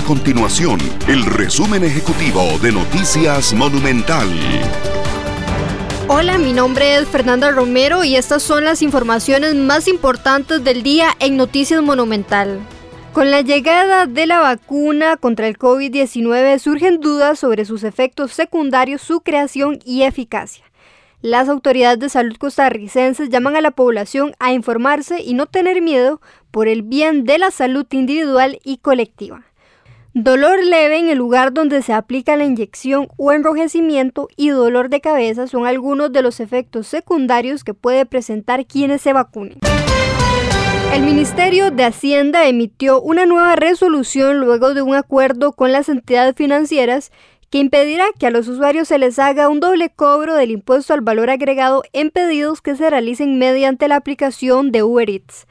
A continuación, el resumen ejecutivo de Noticias Monumental. Hola, mi nombre es Fernanda Romero y estas son las informaciones más importantes del día en Noticias Monumental. Con la llegada de la vacuna contra el COVID-19 surgen dudas sobre sus efectos secundarios, su creación y eficacia. Las autoridades de salud costarricenses llaman a la población a informarse y no tener miedo por el bien de la salud individual y colectiva. Dolor leve en el lugar donde se aplica la inyección o enrojecimiento y dolor de cabeza son algunos de los efectos secundarios que puede presentar quienes se vacunen. El Ministerio de Hacienda emitió una nueva resolución luego de un acuerdo con las entidades financieras que impedirá que a los usuarios se les haga un doble cobro del impuesto al valor agregado en pedidos que se realicen mediante la aplicación de Uber Eats.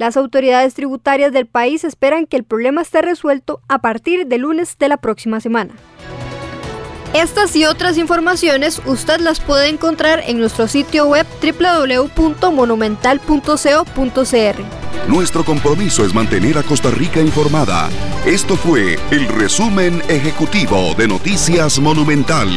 Las autoridades tributarias del país esperan que el problema esté resuelto a partir del lunes de la próxima semana. Estas y otras informaciones usted las puede encontrar en nuestro sitio web www.monumental.co.cr. Nuestro compromiso es mantener a Costa Rica informada. Esto fue el resumen ejecutivo de Noticias Monumental.